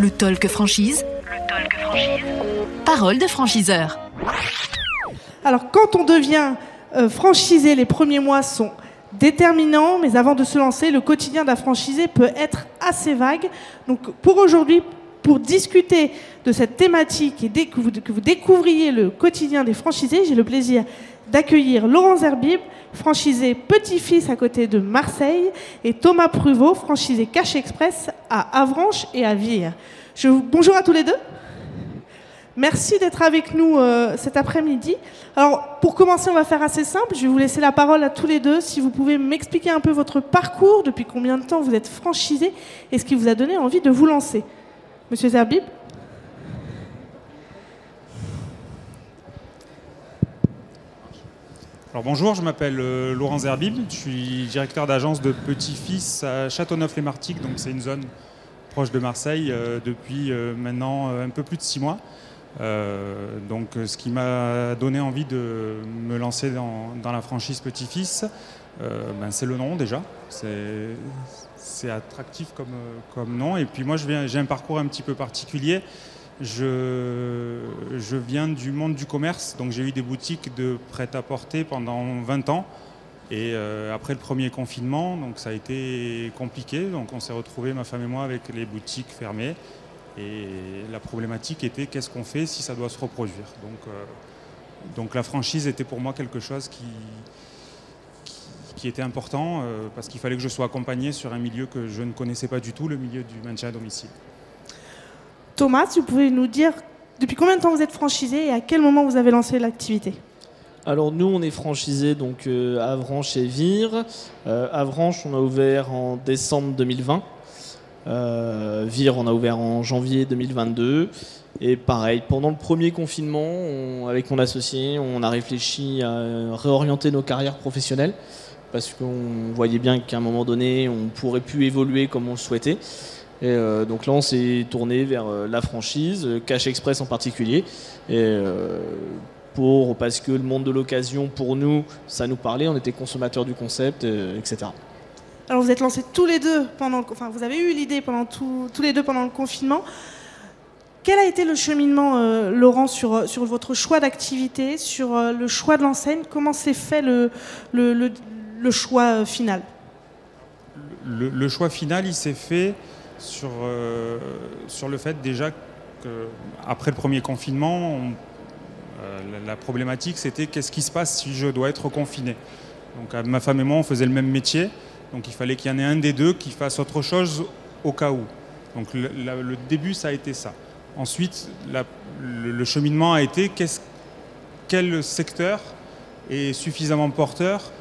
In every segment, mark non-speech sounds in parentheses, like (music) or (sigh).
Le talk franchise. Le talk franchise. Parole de franchiseur. Alors, quand on devient euh, franchisé, les premiers mois sont déterminants, mais avant de se lancer, le quotidien d'un franchisé peut être assez vague. Donc, pour aujourd'hui, pour discuter de cette thématique et dès que vous, que vous découvriez le quotidien des franchisés, j'ai le plaisir d'accueillir Laurent Zerbib, franchisé petit-fils à côté de Marseille, et Thomas Pruvot, franchisé Cash Express à Avranches et à Vire. Bonjour à tous les deux. Merci d'être avec nous euh, cet après-midi. Alors, pour commencer, on va faire assez simple. Je vais vous laisser la parole à tous les deux. Si vous pouvez m'expliquer un peu votre parcours, depuis combien de temps vous êtes franchisé et ce qui vous a donné envie de vous lancer. Monsieur Zerbib Alors bonjour, je m'appelle euh, Laurent Zerbib, je suis directeur d'agence de Petit-Fils à Châteauneuf-les-Martigues, donc c'est une zone proche de Marseille euh, depuis euh, maintenant un peu plus de six mois. donc ce qui m'a donné envie de me lancer dans, la franchise Petit-Fils, ben, c'est le nom déjà. C'est attractif comme, comme nom. Et puis moi j'ai un parcours un petit peu particulier. Je, viens du monde du commerce, donc j'ai eu des boutiques de prêt-à-porter pendant 20 ans. Et euh, après le premier confinement, donc ça a été compliqué. Donc on s'est retrouvé ma femme et moi, avec les boutiques fermées. Et la problématique était qu'est-ce qu'on fait si ça doit se reproduire? Donc, euh, donc la franchise était pour moi quelque chose qui, qui, était important euh, parce qu'il fallait que je sois accompagné sur un milieu que je ne connaissais pas du tout, le milieu du maintien à domicile. Thomas, vous pouvez nous dire depuis combien de temps vous êtes franchisé et à quel moment vous avez lancé l'activité? Alors nous, on est franchisé donc euh, à Avranches et Vire. Euh, on a ouvert en décembre 2020. Euh, Vire, on a ouvert en janvier 2022. Et pareil, pendant le premier confinement, avec mon associé, on a réfléchi à réorienter nos carrières professionnelles parce qu'on voyait bien qu'à un moment donné, on pourrait plus évoluer comme on le souhaitait. Et euh, donc là, on s'est tourné vers euh, la franchise, euh, Cash Express en particulier. Et pour, parce que le monde de l'occasion, pour nous, ça nous parlait, on était consommateurs du concept, etc. Alors vous êtes lancés tous les deux pendant, enfin vous avez eu l'idée pendant tout, tous les deux pendant le confinement. Quel a été le cheminement, Laurent, sur, sur votre choix d'activité, sur le choix de l'enseigne? Comment s'est fait le, le, le, choix final? Le, choix final, il s'est fait sur, euh, sur le fait déjà qu'après le premier confinement, euh, la, problématique c'était qu'est-ce qui se passe si je dois être confiné. Donc ma femme et moi on faisait le même métier, donc il fallait qu'il y en ait un des deux qui fasse autre chose au cas où. Donc le, début ça a été ça. Ensuite le, cheminement a été quel secteur est suffisamment porteur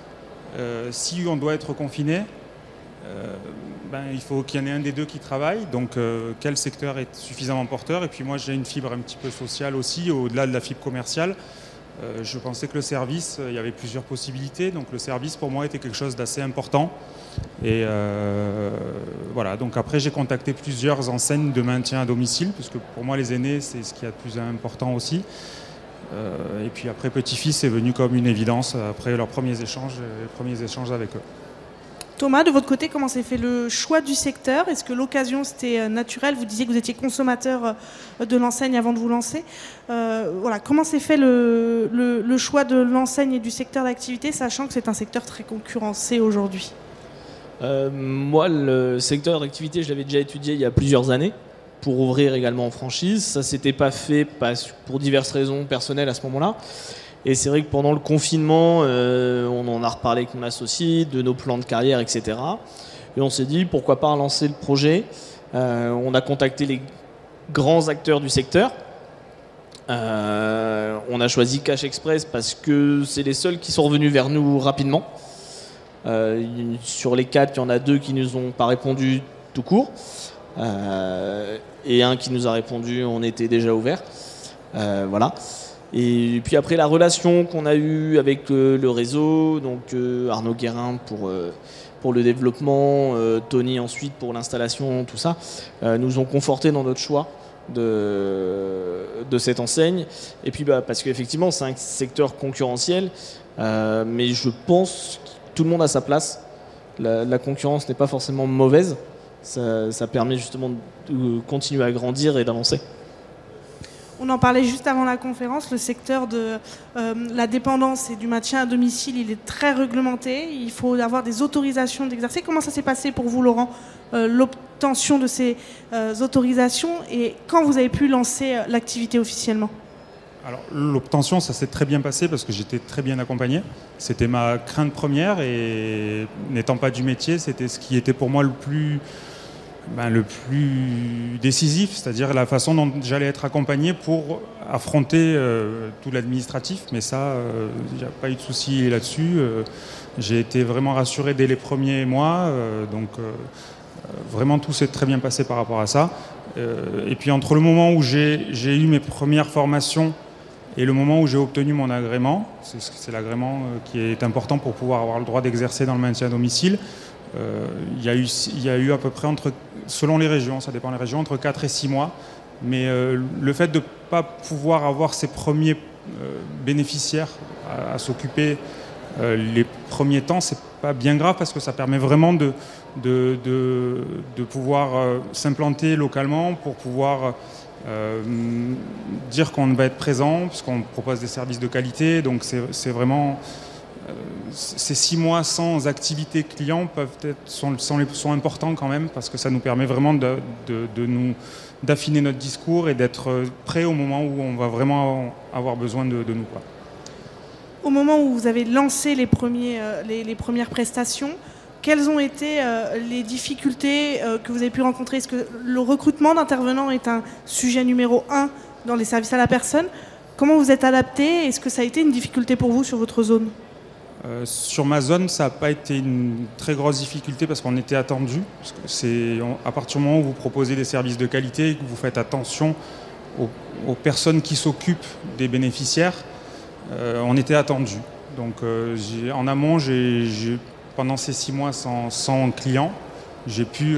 euh, si on doit être confiné ben, il faut qu'il y en ait un des deux qui travaille. Donc, euh, quel secteur est suffisamment porteur? Et puis, moi, j'ai une fibre un petit peu sociale aussi, au-delà de la fibre commerciale. Euh, je pensais que le service, euh, il y avait plusieurs possibilités. Donc, le service, pour moi, était quelque chose d'assez important. Et voilà. Donc, après, j'ai contacté plusieurs enseignes de maintien à domicile, puisque pour moi, les aînés, c'est ce qui est a de plus important aussi. et puis, après, petit-fils est venu comme une évidence après leurs premiers échanges, les premiers échanges avec eux. Thomas, de votre côté, comment s'est fait le choix du secteur? Est-ce que l'occasion c'était euh, naturel? Vous disiez que vous étiez consommateur euh, de l'enseigne avant de vous lancer. Euh, comment s'est fait le, choix de l'enseigne et du secteur d'activité, sachant que c'est un secteur très concurrencé aujourd'hui? Moi, le secteur d'activité, je l'avais déjà étudié il y a plusieurs années pour ouvrir également en franchise. Ça s'était pas fait pour diverses raisons personnelles à ce moment-là. Et c'est vrai que pendant le confinement, euh, on en a reparlé avec mon associé, de nos plans de carrière, etc. Et on s'est dit, pourquoi pas lancer le projet. Euh, on a contacté les grands acteurs du secteur. Euh, on a choisi Cash Express parce que c'est les seuls qui sont revenus vers nous rapidement. sur les quatre, il y en a deux qui nous ont pas répondu tout court. et un qui nous a répondu on était déjà ouvert. voilà. Et puis après la relation qu'on a eue avec euh, le réseau, donc euh, Arnaud Guérin pour, euh, pour le développement, Tony ensuite pour l'installation, tout ça, nous ont conforté dans notre choix de, de cette enseigne. Et puis bah, parce qu'effectivement c'est un secteur concurrentiel, mais je pense que tout le monde a sa place. La, la concurrence n'est pas forcément mauvaise. ça, permet justement de continuer à grandir et d'avancer. On en parlait juste avant la conférence, le secteur de euh, la dépendance et du maintien à domicile, il est très réglementé. Il faut avoir des autorisations d'exercer. Comment ça s'est passé pour vous, Laurent, euh, l'obtention de ces euh, autorisations et quand vous avez pu lancer l'activité officiellement? Alors l'obtention, ça s'est très bien passé parce que j'étais très bien accompagné. C'était ma crainte première et n'étant pas du métier, c'était ce qui était pour moi le plus ben, le plus décisif, c'est-à-dire la façon dont j'allais être accompagné pour affronter euh, tout l'administratif. Mais ça, il n'y a pas eu de souci là-dessus. Euh, j'ai été vraiment rassuré dès les premiers mois. Euh, donc vraiment tout s'est très bien passé par rapport à ça. et puis entre le moment où j'ai eu mes premières formations et le moment où j'ai obtenu mon agrément, c'est l'agrément qui est important pour pouvoir avoir le droit d'exercer dans le maintien à domicile, euh, il y, il y a eu à peu près, entre, selon les régions, ça dépend des régions, entre 4 et 6 mois. Mais euh, le fait de ne pas pouvoir avoir ses premiers euh, bénéficiaires à, s'occuper les premiers temps, c'est pas bien grave parce que ça permet vraiment de, de, de, pouvoir s'implanter localement pour pouvoir dire qu'on va être présent, puisqu'on propose des services de qualité. Donc c'est vraiment ces six mois sans activité client peuvent être, sont, sont, importants quand même parce que ça nous permet vraiment de, nous d'affiner notre discours et d'être prêt au moment où on va vraiment avoir besoin de, nous. Au moment où vous avez lancé les, premiers, euh, les, premières prestations, quelles ont été euh, les difficultés euh, que vous avez pu rencontrer? Est-ce que le recrutement d'intervenants est un sujet numéro un dans les services à la personne? Comment vous êtes adapté? Est-ce que ça a été une difficulté pour vous sur votre zone? Euh, sur ma zone, ça n'a pas été une très grosse difficulté parce qu'on était attendu. À partir du moment où vous proposez des services de qualité que vous faites attention aux, personnes qui s'occupent des bénéficiaires, euh, on était attendu. Donc euh, en amont, pendant ces six mois sans, clients, j'ai pu,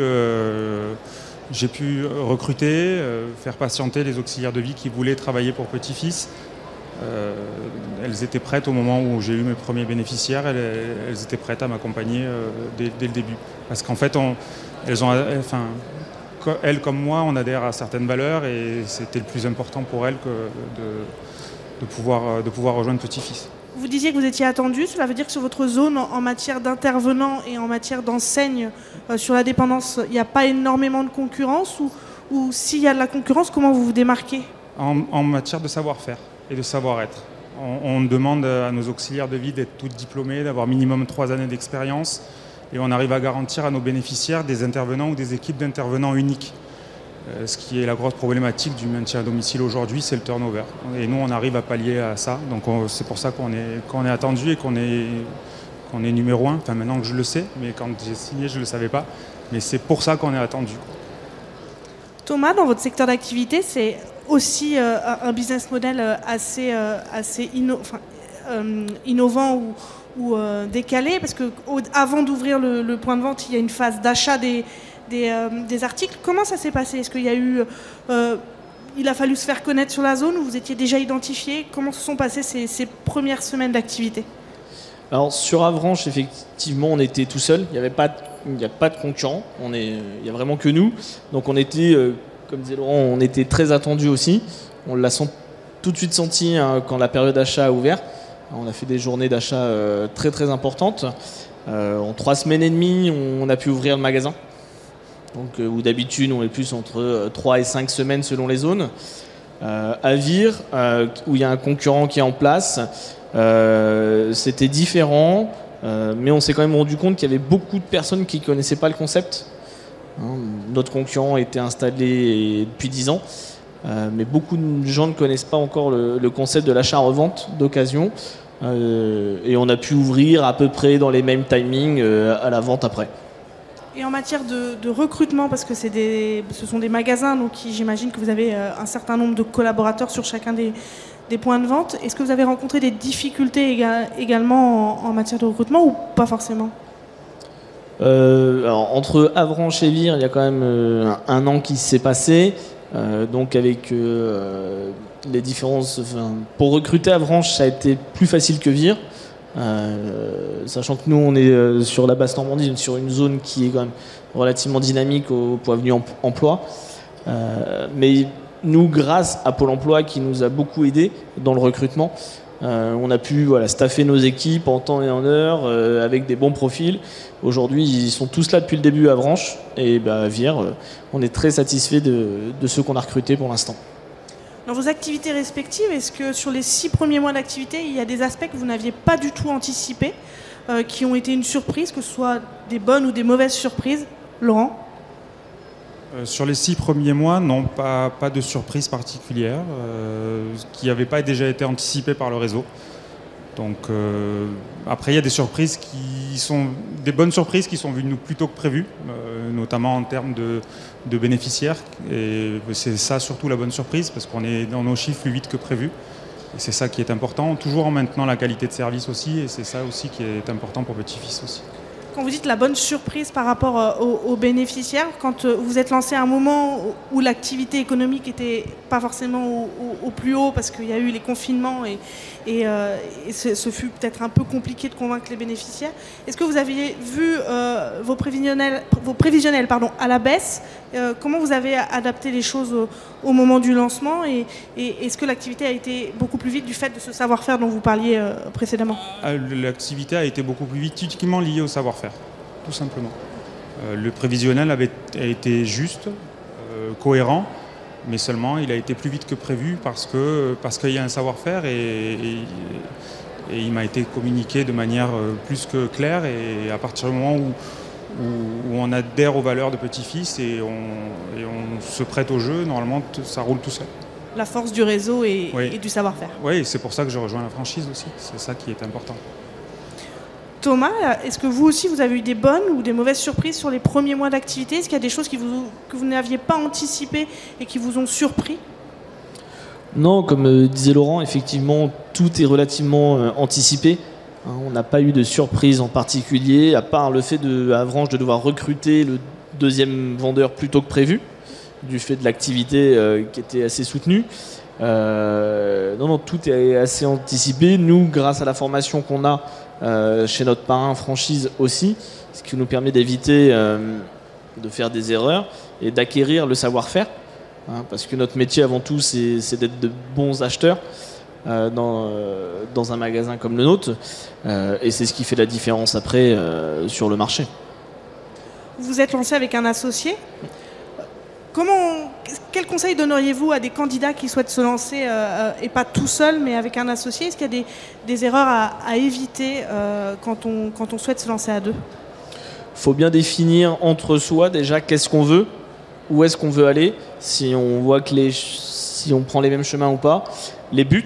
pu recruter, faire patienter les auxiliaires de vie qui voulaient travailler pour petit-fils euh, elles étaient prêtes au moment où j'ai eu mes premiers bénéficiaires, elles, étaient prêtes à m'accompagner euh, dès, le début. Parce qu'en fait, elles, ont, enfin, elles comme moi, on adhère à certaines valeurs et c'était le plus important pour elles que de, pouvoir, de pouvoir rejoindre Petit-Fils. Vous disiez que vous étiez attendu, cela veut dire que sur votre zone, en matière d'intervenants et en matière d'enseigne euh, sur la dépendance, il n'y a pas énormément de concurrence ou, ou s'il y a de la concurrence, comment vous vous démarquez? En matière de savoir-faire et de savoir-être. On, demande à nos auxiliaires de vie d'être tous diplômés, d'avoir minimum trois années d'expérience, et on arrive à garantir à nos bénéficiaires des intervenants ou des équipes d'intervenants uniques. Euh, ce qui est la grosse problématique du maintien à domicile aujourd'hui, c'est le turnover. Et nous, on arrive à pallier à ça. Donc c'est pour ça qu'on est, est attendu et qu'on est, qu'on est numéro un. Enfin, maintenant que je le sais, mais quand j'ai signé, je ne le savais pas. Mais c'est pour ça qu'on est attendu. Thomas, dans votre secteur d'activité, c'est aussi euh, un business model euh, assez, euh, assez innovant ou, décalé, parce que avant d'ouvrir le, point de vente, il y a une phase d'achat des, des, articles. Comment ça s'est passé? Est-ce qu'il y a eu il a fallu se faire connaître sur la zone où vous étiez déjà identifié? Comment se sont passées ces, premières semaines d'activité? Alors sur Avranches, effectivement, on était tout seul. Il n'y avait pas, il n'y a pas de concurrent. On est, il n'y a vraiment que nous. Donc on était comme disait Laurent, on était très attendu aussi. On l'a tout de suite senti hein, quand la période d'achat a ouvert. On a fait des journées d'achat euh, très très importantes. Euh, en trois semaines et demie, on a pu ouvrir le magasin. Donc, euh, où d'habitude on est plus entre 3 et 5 semaines selon les zones. à Vire, où il y a un concurrent qui est en place, c'était différent, mais on s'est quand même rendu compte qu'il y avait beaucoup de personnes qui ne connaissaient pas le concept notre concurrent était installé depuis 10 ans, euh, mais beaucoup de gens ne connaissent pas encore le, concept de l'achat-revente d'occasion. Euh, et on a pu ouvrir à peu près dans les mêmes timings euh, à la vente après. Et en matière de, recrutement, parce que des, ce sont des magasins, donc j'imagine que vous avez un certain nombre de collaborateurs sur chacun des, points de vente. Est-ce que vous avez rencontré des difficultés également en matière de recrutement ou pas forcément? Euh, alors, entre Avranches et Vire, il y a quand même euh, un, an qui s'est passé. Euh, donc avec les différences, pour recruter Avranches, ça a été plus facile que Vire. sachant que nous, on est sur la basse Normandie, sur une zone qui est quand même relativement dynamique au point vue emploi. mais nous, grâce à Pôle emploi qui nous a beaucoup aidé dans le recrutement, euh, on a pu voilà, staffer nos équipes en temps et en heure euh, avec des bons profils. Aujourd'hui, ils sont tous là depuis le début à Branche et bah, à euh, on est très satisfait de, ceux qu'on a recrutés pour l'instant. Dans vos activités respectives, est-ce que sur les six premiers mois d'activité, il y a des aspects que vous n'aviez pas du tout anticipés, qui ont été une surprise, que ce soit des bonnes ou des mauvaises surprises? Laurent? Euh, sur les six premiers mois, non, pas, de surprise particulière, euh, qui n'avait pas déjà été anticipée par le réseau. Donc euh, après, il y a des surprises qui sont des bonnes surprises qui sont venues plus tôt que prévu, notamment en termes de, bénéficiaires. Et c'est ça surtout la bonne surprise, parce qu'on est dans nos chiffres plus vite que prévu. Et c'est ça qui est important, toujours en maintenant la qualité de service aussi, et c'est ça aussi qui est important pour Petit-Fils aussi quand vous dites la bonne surprise par rapport euh, aux, bénéficiaires, quand euh, vous êtes lancé à un moment où l'activité économique n'était pas forcément au, plus haut parce qu'il y a eu les confinements et, et, euh, ce, fut peut-être un peu compliqué de convaincre les bénéficiaires, est-ce que vous aviez vu vos prévisionnels, vos prévisionnels pardon, à la baisse? Comment vous avez adapté les choses au, moment du lancement et, est-ce que l'activité a été beaucoup plus vite du fait de ce savoir-faire dont vous parliez précédemment? L'activité a été beaucoup plus vite, typiquement liée au savoir-faire tout simplement. Euh, le prévisionnel avait, a été juste, euh, cohérent, mais seulement il a été plus vite que prévu parce qu'il parce qu'il y a un savoir-faire et, il m'a été communiqué de manière euh, plus que claire et à partir du moment où, où, on adhère aux valeurs de petit-fils et on, et on, se prête au jeu, normalement ça roule tout seul. La force du réseau et, et du savoir-faire. Oui, c'est pour ça que je rejoins la franchise aussi, c'est ça qui est important. Thomas, est-ce que vous aussi, vous avez eu des bonnes ou des mauvaises surprises sur les premiers mois d'activité? Est-ce qu'il y a des choses que vous n'aviez pas anticipées et qui vous ont surpris? Non, comme euh, disait Laurent, effectivement, tout est relativement euh, anticipé. Hein, on n'a pas eu de surprise en particulier, à part le fait de Avranches de devoir recruter le deuxième vendeur plus tôt que prévu, du fait de l'activité euh, qui était assez soutenue. non, non, tout est assez anticipé. Nous, grâce à la formation qu'on a chez notre parrain franchise aussi, ce qui nous permet d'éviter euh, de faire des erreurs et d'acquérir le savoir-faire. Hein, parce que notre métier avant tout, c'est d'être de bons acheteurs euh, dans, dans, un magasin comme le nôtre. et c'est ce qui fait la différence après sur le marché. Vous êtes lancé avec un associé? Comment, quel conseil donneriez-vous à des candidats qui souhaitent se lancer, euh, euh, et pas tout seul, mais avec un associé? Est-ce qu'il y a des, erreurs à, éviter euh, quand, on, souhaite se lancer à deux? Il faut bien définir entre soi déjà qu'est-ce qu'on veut, où est-ce qu'on veut aller, si on voit que si on prend les mêmes chemins ou pas, les buts,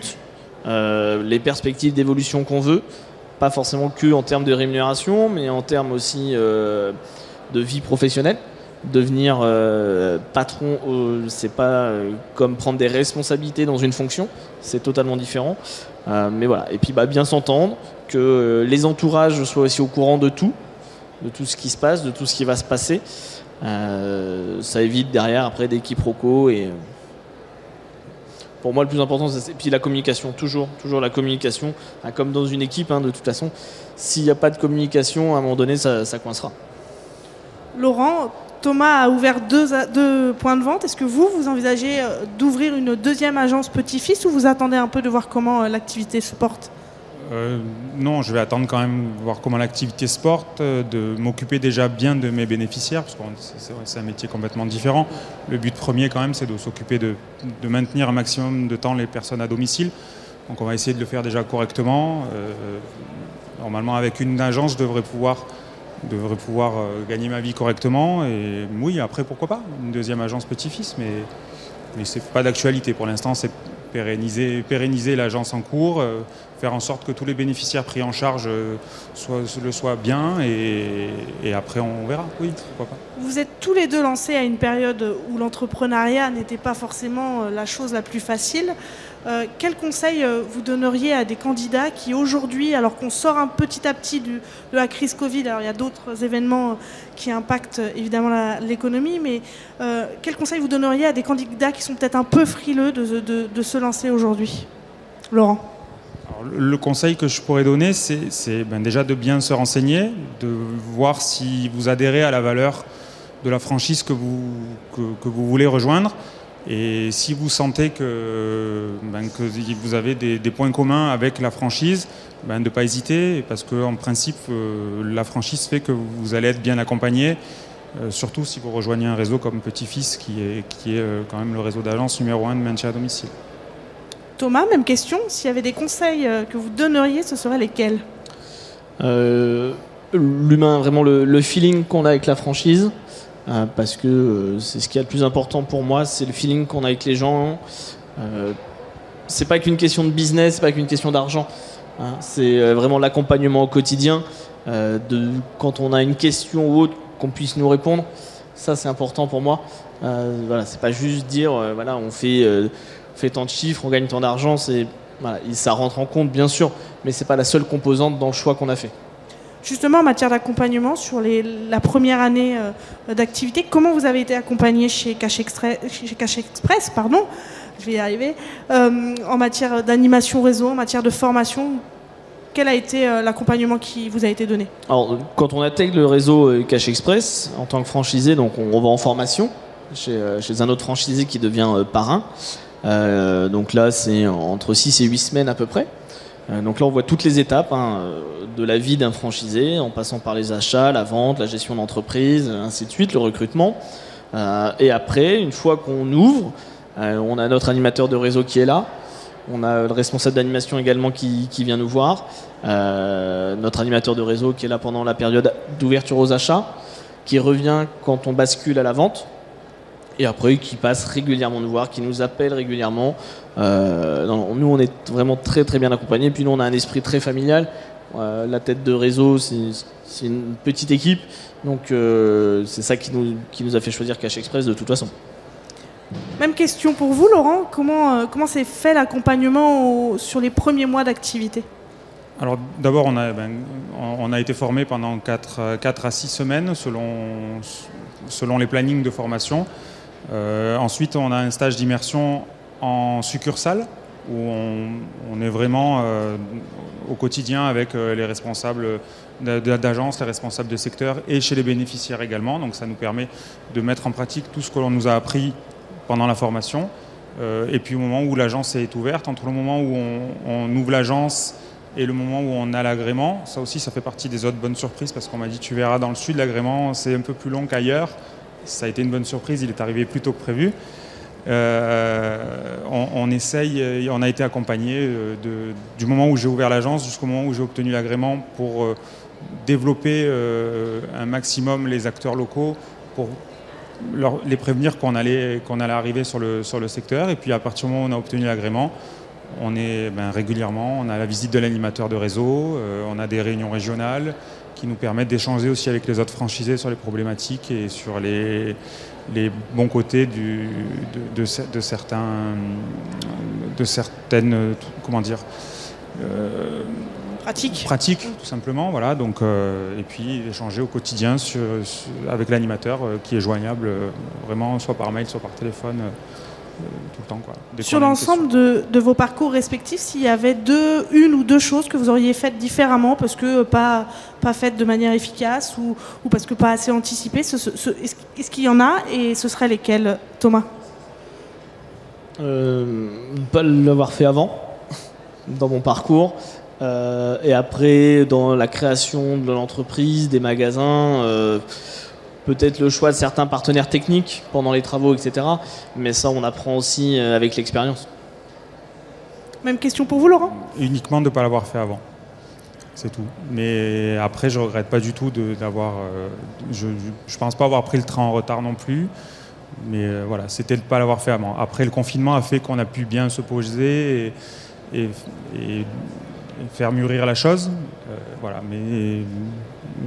les perspectives d'évolution qu'on veut, pas forcément que en termes de rémunération, mais en termes aussi de vie professionnelle devenir euh, patron, euh, c'est pas euh, comme prendre des responsabilités dans une fonction, c'est totalement différent. mais voilà, et puis bah, bien s'entendre, que les entourages soient aussi au courant de tout, de tout ce qui se passe, de tout ce qui va se passer. ça évite derrière après des quiproquos et pour moi le plus important c'est puis la communication toujours toujours la communication comme dans une équipe hein, de toute façon s'il n'y a pas de communication à un moment donné ça coincera Laurent Thomas a ouvert deux, points de vente. Est-ce que vous, vous envisagez euh, d'ouvrir une deuxième agence Petit-Fils ou vous attendez un peu de voir comment euh, l'activité se porte? Euh, non, je vais attendre quand même voir comment l'activité se porte, de m'occuper déjà bien de mes bénéficiaires, parce que c'est un métier complètement différent. Le but premier quand même, c'est de s'occuper de, maintenir un maximum de temps les personnes à domicile. Donc on va essayer de le faire déjà correctement. normalement, avec une agence, je devrais pouvoir devrais pouvoir euh, gagner ma vie correctement. Et oui, après, pourquoi pas Une deuxième agence petit-fils, mais, mais ce n'est pas d'actualité. Pour l'instant, c'est pérenniser, pérenniser l'agence en cours, euh, faire en sorte que tous les bénéficiaires pris en charge euh, le soient bien, et, et, après, on verra. Oui, pourquoi pas. Vous êtes tous les deux lancés à une période où l'entrepreneuriat n'était pas forcément la chose la plus facile. Euh, quel conseil euh, vous donneriez à des candidats qui aujourd'hui, alors qu'on sort un petit à petit de la crise Covid, alors il y a d'autres événements qui impactent évidemment l'économie, mais euh, quel conseil vous donneriez à des candidats qui sont peut-être un peu frileux de, se lancer aujourd'hui? Laurent le conseil que je pourrais donner, c'est ben, déjà de bien se renseigner, de voir si vous adhérez à la valeur de la franchise que vous, voulez rejoindre. Et si vous sentez que, que vous avez des, points communs avec la franchise, ben, de ne pas hésiter, parce qu'en principe, euh, la franchise fait que vous allez être bien accompagné, euh, surtout si vous rejoignez un réseau comme Petit Fils, qui est, qui est euh, quand même le réseau d'agence numéro un de maintien à domicile. Thomas, même question. S'il y avait des conseils que vous donneriez, ce seraient lesquels? Euh, L'humain, vraiment le, feeling qu'on a avec la franchise. Euh, parce que c'est ce qui est le plus important pour moi, c'est le feeling qu'on a avec les gens. C'est pas qu'une question de business, c'est pas qu'une question d'argent. Hein. c'est vraiment l'accompagnement au quotidien. de, quand on a une question ou autre, qu'on puisse nous répondre. Ça, c'est important pour moi. voilà, c'est pas juste dire, voilà, on fait fait tant de chiffres, on gagne tant d'argent, c'est ça rentre en compte bien sûr, mais c'est pas la seule composante dans le choix qu'on a fait. Justement, en matière d'accompagnement, sur la première année euh, d'activité, comment vous avez été accompagné chez Cash, Express pardon, je vais y arriver, euh, en matière d'animation réseau, en matière de formation quel a été euh, l'accompagnement qui vous a été donné? Quand on intègre le réseau Cash Express en tant que franchisé, donc on, va en formation chez, un autre franchisé qui devient parrain. Euh, donc là, c'est entre 6 et 8 semaines à peu près. Euh, donc là, on voit toutes les étapes hein, de la vie d'un franchisé, en passant par les achats, la vente, la gestion d'entreprise, ainsi de suite, le recrutement. Euh, et après, une fois qu'on ouvre, on a notre animateur de réseau qui est là. On a le responsable d'animation également qui, vient nous voir. notre animateur de réseau qui est là pendant la période d'ouverture aux achats, qui revient quand on bascule à la vente et après qui passe régulièrement nous voir, qui nous appelle régulièrement. Euh, nous, on est vraiment très très bien accompagnés. Puis nous, on a un esprit très familial. Euh, la tête de réseau, c'est une petite équipe. Donc euh, c'est ça qui nous, qui nous a fait choisir Cash Express de toute façon. Même question pour vous, Laurent. Comment comment s'est fait l'accompagnement sur les premiers mois d'activité? Alors d'abord, on, a, ben, on a été formé pendant 4, 4 à 6 semaines selon, selon les plannings de formation. Euh, ensuite, on a un stage d'immersion en succursale où on, est vraiment euh, au quotidien avec euh, les responsables d'agence, les responsables de secteur et chez les bénéficiaires également. Donc ça nous permet de mettre en pratique tout ce que l'on nous a appris pendant la formation. et puis au moment où l'agence est ouverte, entre le moment où on, ouvre l'agence et le moment où on a l'agrément, ça aussi ça fait partie des autres bonnes surprises parce qu'on m'a dit tu verras dans le sud l'agrément c'est un peu plus long qu'ailleurs ça a été une bonne surprise, il est arrivé plus tôt que prévu. Euh, on, essaye, on a été accompagné euh, du moment où j'ai ouvert l'agence jusqu'au moment où j'ai obtenu l'agrément pour euh, développer un maximum les acteurs locaux, pour les prévenir qu'on allait, qu'on allait arriver sur le, sur le secteur. Et puis à partir du moment où on a obtenu l'agrément, on est ben, régulièrement, on a la visite de l'animateur de réseau, on a des réunions régionales, qui nous permettent d'échanger aussi avec les autres franchisés sur les problématiques et sur les, les bons côtés de, de, certains, de certaines, comment dire, euh, pratiques. Pratiques, tout simplement. Voilà. Donc, euh, et puis échanger au quotidien sur, avec l'animateur euh, qui est joignable vraiment soit par mail, soit par téléphone tout le temps. Quoi, Sur l'ensemble de, de, vos parcours respectifs, s'il y avait deux, une ou deux choses que vous auriez faites différemment parce que pas, pas faites de manière efficace ou, ou parce que pas assez anticipées, est-ce qu'il y en a et ce seraient lesquelles, Thomas? Euh, Pas l'avoir fait avant, (laughs) dans mon parcours. Euh, et après, dans la création de l'entreprise, des magasins. Euh, peut-être le choix de certains partenaires techniques pendant les travaux, etc. Mais ça, on apprend aussi euh, avec l'expérience. Même question pour vous, Laurent? Uniquement de ne pas l'avoir fait avant. C'est tout. Mais après, je regrette pas du tout d'avoir. Euh, je ne pense pas avoir pris le train en retard non plus. Mais euh, voilà, c'était de ne pas l'avoir fait avant. Après, le confinement a fait qu'on a pu bien se poser et, faire mûrir la chose. voilà. Mais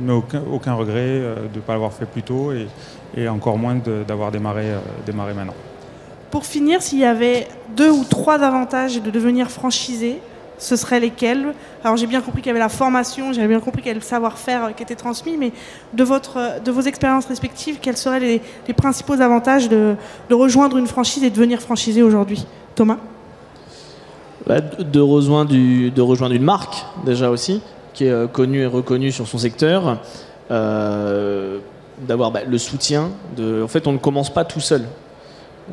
aucun, regret euh, de ne pas l'avoir fait plus tôt et, encore moins d'avoir démarré, euh, démarré maintenant. Pour finir, s'il y avait deux ou trois avantages de devenir franchisé, ce seraient lesquels? Alors j'ai bien compris qu'il y avait la formation, j'avais bien compris qu'il y avait le savoir-faire euh, qui était transmis, mais de, votre, de vos expériences respectives, quels seraient les, principaux avantages de, de, rejoindre une franchise et de devenir franchisé aujourd'hui? Thomas? Bah, de, rejoindre une marque, déjà aussi, qui est euh, connue et reconnue sur son secteur. Euh, d'avoir bah, le soutien. En fait, on ne commence pas tout seul.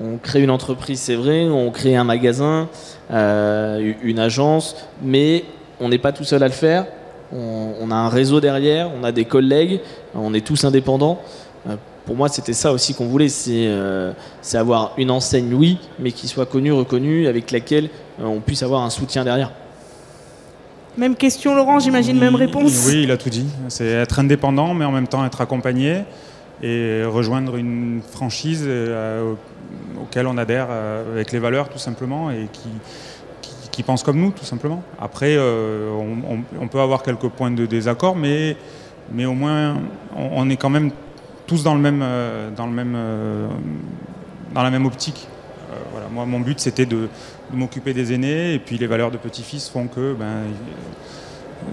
On crée une entreprise, c'est vrai, on crée un magasin, euh, une agence, mais on n'est pas tout seul à le faire. On, a un réseau derrière, on a des collègues, on est tous indépendants. Pour moi, c'était ça aussi qu'on voulait, c'est avoir une enseigne, oui, mais qui soit connue, reconnue, avec laquelle on puisse avoir un soutien derrière. Même question, Laurent, j'imagine, même réponse. Oui, il a tout dit. C'est être indépendant, mais en même temps être accompagné et rejoindre une franchise euh, auquel on adhère euh, avec les valeurs, tout simplement, et qui, qui, pense comme nous, tout simplement. Après, euh, on, peut avoir quelques points de désaccord, mais, mais au moins, on, est quand même tous dans, le même, dans, le même, dans la même optique. voilà. Moi, mon but, c'était de m'occuper des aînés, et puis les valeurs de petit-fils font que ben,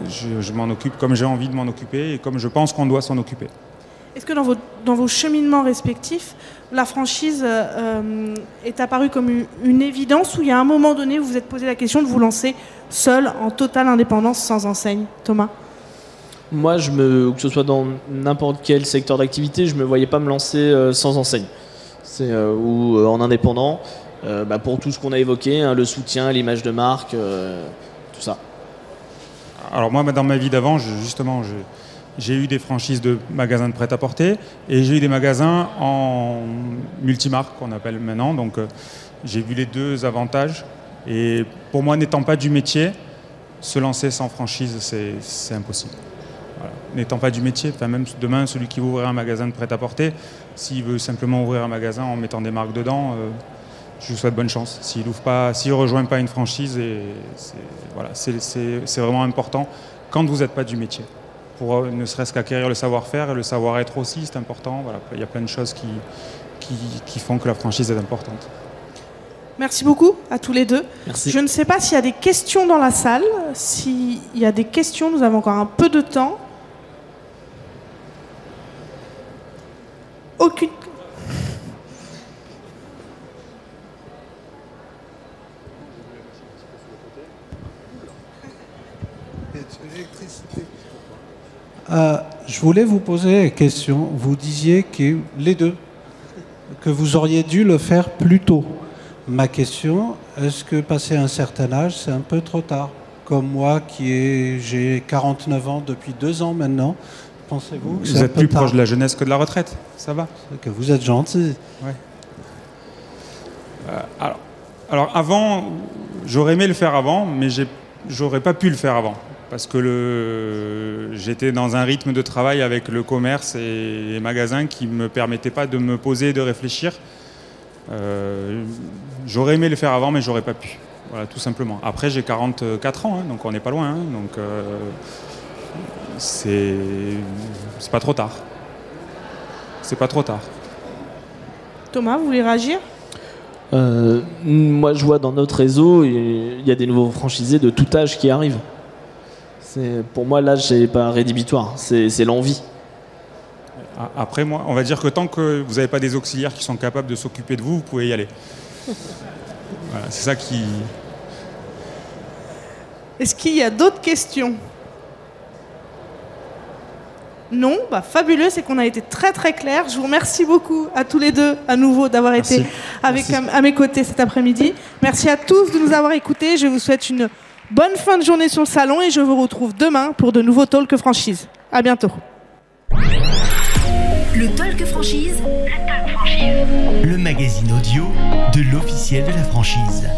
je, m'en occupe comme j'ai envie de m'en occuper et comme je pense qu'on doit s'en occuper. Est-ce que dans vos, dans vos cheminements respectifs, la franchise euh, est apparue comme une, évidence ou il y a un moment donné où vous vous êtes posé la question de vous lancer seul, en totale indépendance, sans enseigne? Thomas? Moi, je me, que ce soit dans n'importe quel secteur d'activité, je ne me voyais pas me lancer euh, sans enseigne. C'est, euh, ou en indépendant. Euh, bah, pour tout ce qu'on a évoqué, hein, le soutien, l'image de marque, euh, tout ça. Alors moi, dans ma vie d'avant, justement, j'ai eu des franchises de magasins de prêt-à-porter et j'ai eu des magasins en multimarque qu'on appelle maintenant. Donc euh, j'ai vu les deux avantages. Et pour moi, n'étant pas du métier, se lancer sans franchise, c'est impossible. N'étant pas du métier, même demain, celui qui veut ouvrir un magasin de prêt-à-porter, s'il veut simplement ouvrir un magasin en mettant des marques dedans, je lui souhaite bonne chance. S'il ne rejoint pas une franchise, c'est voilà, vraiment important quand vous n'êtes pas du métier. Pour euh, ne serait-ce qu'acquérir le savoir-faire et le savoir-être aussi, c'est important. Voilà, il y a plein de choses qui, qui, font que la franchise est importante. Merci beaucoup à tous les deux. Merci. Je ne sais pas s'il y a des questions dans la salle. S'il y a des questions, nous avons encore un peu de temps. Aucune Euh, je voulais vous poser une question. Vous disiez que les deux, que vous auriez dû le faire plus tôt. Ma question, est-ce que passer un certain âge, c'est un peu trop tard Comme moi, qui ai, j'ai 49 ans depuis deux ans maintenant, pensez-vous que Vous êtes plus proche de la jeunesse que de la retraite, ça va Que vous êtes gentil. Ouais. Euh, alors, alors, avant, j'aurais aimé le faire avant, mais j'aurais pas pu le faire avant parce que j'étais dans un rythme de travail avec le commerce et les magasins qui ne me permettaient pas de me poser et de réfléchir. Euh, j'aurais aimé le faire avant, mais j'aurais pas pu. Voilà, tout simplement. Après, j'ai 44 ans, hein, donc on n'est pas loin. Hein, donc euh, c'est pas trop tard. C'est pas trop tard. Thomas, vous voulez réagir? Euh, Moi, je vois dans notre réseau, il y a des nouveaux franchisés de tout âge qui arrivent pour moi, là, c'est pas rédhibitoire, c'est l'envie. Après, moi, on va dire que tant que vous n'avez pas des auxiliaires qui sont capables de s'occuper de vous, vous pouvez y aller. (laughs) c'est ça qui. Est-ce qu'il y a d'autres questions? Non, bah, fabuleux, c'est qu'on a été très très clair. Je vous remercie beaucoup à tous les deux à nouveau d'avoir été avec à mes côtés cet après-midi. Merci à tous de nous avoir écoutés. Je vous souhaite une Bonne fin de journée sur le salon et je vous retrouve demain pour de nouveaux Talk Franchise. À bientôt. Le Talk Franchise. Le Talk Franchise. Le magazine audio de l'officiel de la franchise.